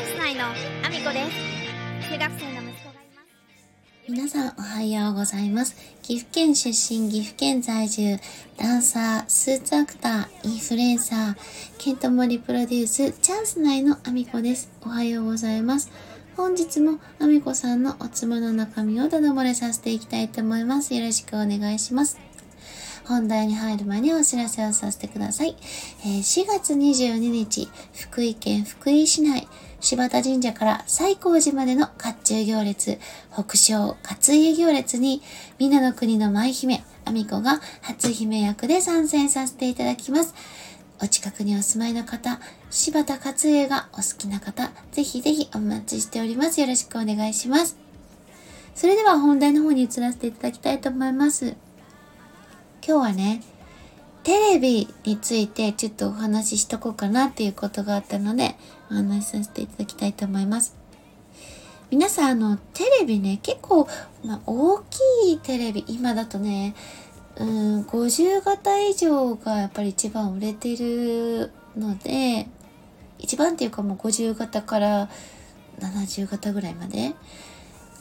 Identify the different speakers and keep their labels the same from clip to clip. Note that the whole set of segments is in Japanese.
Speaker 1: ャンス内のアミコです中学生の息子がいます
Speaker 2: 皆さんおはようございます。岐阜県出身、岐阜県在住、ダンサー、スーツアクター、インフルエンサー、ケントモリプロデュース、チャンス内のアミコです。おはようございます。本日もアミコさんのおつまの中身をただ漏れさせていきたいと思います。よろしくお願いします。本題に入る前にお知らせをさせてください。えー4月22日、福井県福井市内、柴田神社から西光寺までの甲冑行列、北昇勝家行列に、皆の国の舞姫、アミコが初姫役で参戦させていただきます。お近くにお住まいの方、柴田勝家がお好きな方、ぜひぜひお待ちしております。よろしくお願いします。それでは本題の方に移らせていただきたいと思います。今日はね、テレビについてちょっとお話ししとこうかなっていうことがあったので、お話しさせていただきたいと思います。皆さん、あの、テレビね、結構、まあ、大きいテレビ、今だとね、うん、50型以上がやっぱり一番売れてるので、一番っていうかもう50型から70型ぐらいまで、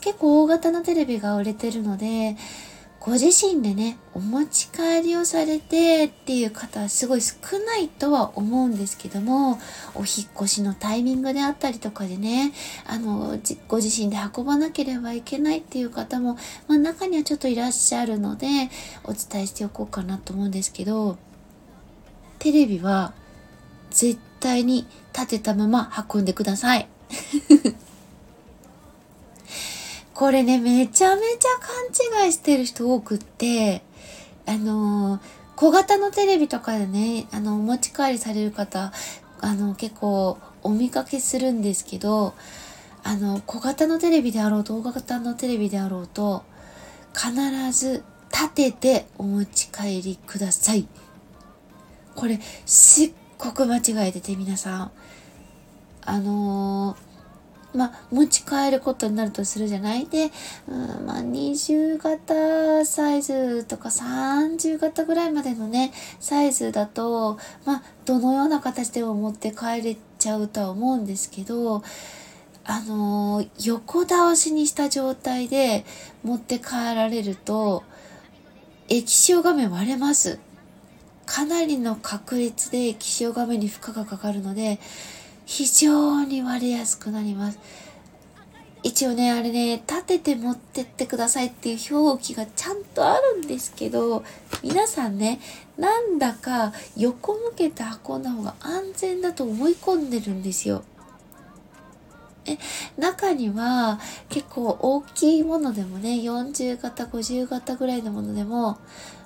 Speaker 2: 結構大型のテレビが売れてるので、ご自身でね、お持ち帰りをされてっていう方はすごい少ないとは思うんですけども、お引っ越しのタイミングであったりとかでね、あの、ご自身で運ばなければいけないっていう方も、まあ中にはちょっといらっしゃるので、お伝えしておこうかなと思うんですけど、テレビは絶対に立てたまま運んでください。これね、めちゃめちゃ勘違いしてる人多くって、あのー小型のテレビとかでね、あの、お持ち帰りされる方、あの、結構お見かけするんですけど、あの、小型のテレビであろうと、大型のテレビであろうと、必ず立ててお持ち帰りください。これ、すっごく間違えてて、皆さん。あのーまあ、持ち帰ることになるとするじゃない？で、うん、まあ、20型サイズとか30型ぐらいまでのね、サイズだと、まあ、どのような形でも持って帰れちゃうとは思うんですけど、あのー横倒しにした状態で持って帰られると、液晶画面割れます。かなりの確率で液晶画面に負荷がかかるので、非常に割れやすくなります。一応ね、あれね、立てて持ってってくださいっていう表記がちゃんとあるんですけど、皆さんね、なんだか横向けて運んだ方が安全だと思い込んでるんですよ。え、中には結構大きいものでもね、40型、50型ぐらいのものでも、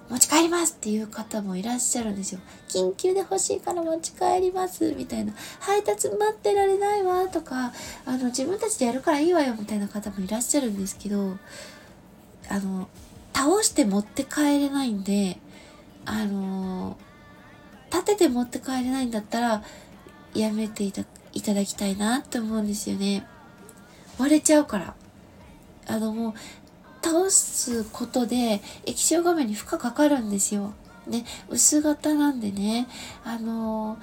Speaker 2: 持ち帰りますっていう方もいらっしゃるんですよ。緊急で欲しいから持ち帰りますみたいな。配達待ってられないわとか、あの、自分たちでやるからいいわよみたいな方もいらっしゃるんですけど、あの、倒して持って帰れないんで、あの、立てて持って帰れないんだったら、やめていただきたいなって思うんですよね。割れちゃうから。あのもう、倒すことで液晶画面に負荷かかるんですよ。ね、薄型なんでね、あの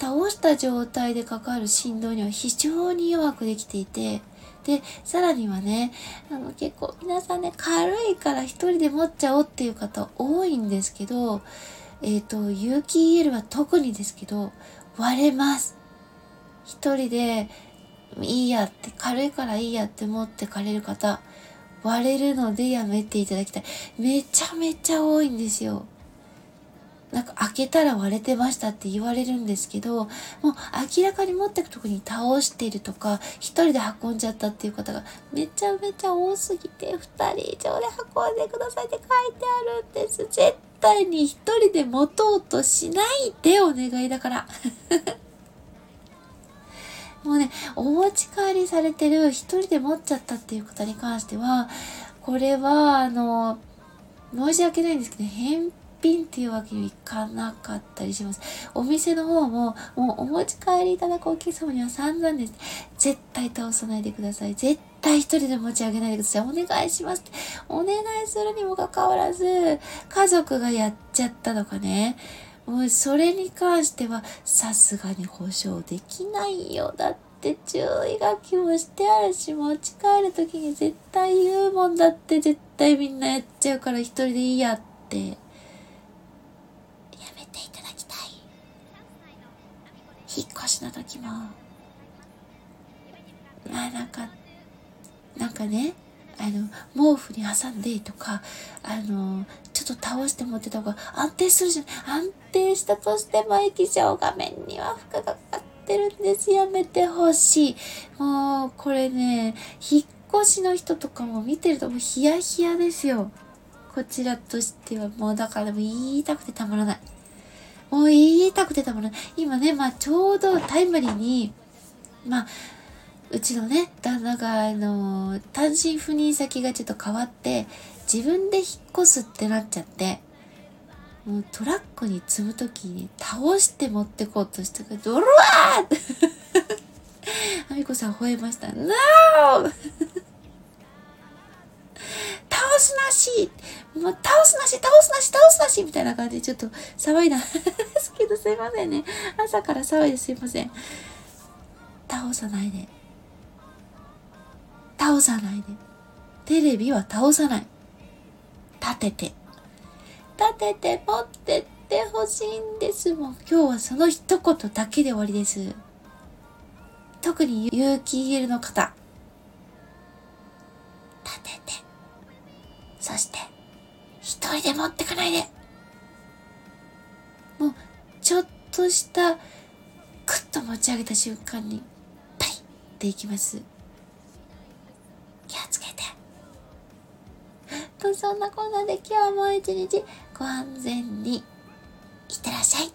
Speaker 2: 倒した状態でかかる振動には非常に弱くできていて、で、さらにはね、あの結構皆さんね、軽いから一人で持っちゃおうっていう方多いんですけど、えっ、と、有機 EL は特にですけど、割れます。一人でいいやって、軽いからいいやって思ってかれる方、割れるのでやめていただきたい。めちゃめちゃ多いんですよ。なんか開けたら割れてましたって言われるんですけど、もう明らかに持ってくとこに倒してるとか、一人で運んじゃったっていう方がめちゃめちゃ多すぎて、二人以上で運んでくださいって書いてあるんです。絶対に一人で持とうとしないでお願いだから。もうね、お持ち帰りされてる一人で持っちゃったっていう方に関しては、これは、あの、申し訳ないんですけど、返品っていうわけにはいかなかったりします。お店の方も、もうお持ち帰りいただくお客様には散々です。絶対倒さないでください。絶対一人で持ち上げないでください。お願いします。お願いするにもかかわらず、家族がやっちゃったとかね。もうそれに関してはさすがに保証できないよ。だって注意書きもしてあるし、持ち帰るときに絶対言うもんだって絶対みんなやっちゃうから一人でいいやって。やめていただきたい。引っ越しの時も。まあなんか、なんかね、あの、毛布に挟んでとか、あの、ちょっと倒して持ってた方が安定するじゃない。安定したとしても液晶画面には負荷がかかってるんです。やめてほしい。もう、これね、引っ越しの人とかも見てるともうヒヤヒヤですよ。こちらとしてはもうだからもう言いたくてたまらない。もう言いたくてたまらない。今ね、まあちょうどタイムリーに、まあ、うちのね、旦那が、あの、単身赴任先がちょっと変わって、自分で引っ越すってなっちゃって、もうトラックに積むときに倒して持ってこうとしたから、ドロワーって、あみこさん吠えました。NO! 倒すなしもう倒すなし倒すなし倒すなしみたいな感じでちょっと騒いだんですけどすいませんね。朝から騒いですいません。倒さないで。倒さないで。テレビは倒さない。立てて。立てて持ってってほしいんですもん。今日はその一言だけで終わりです。特に勇気入れの方。立てて。そして、一人で持ってかないで。もう、ちょっとした、クッと持ち上げた瞬間に、パイっていきます。とそんなこんなで今日も一日ご安全にいってらっしゃい。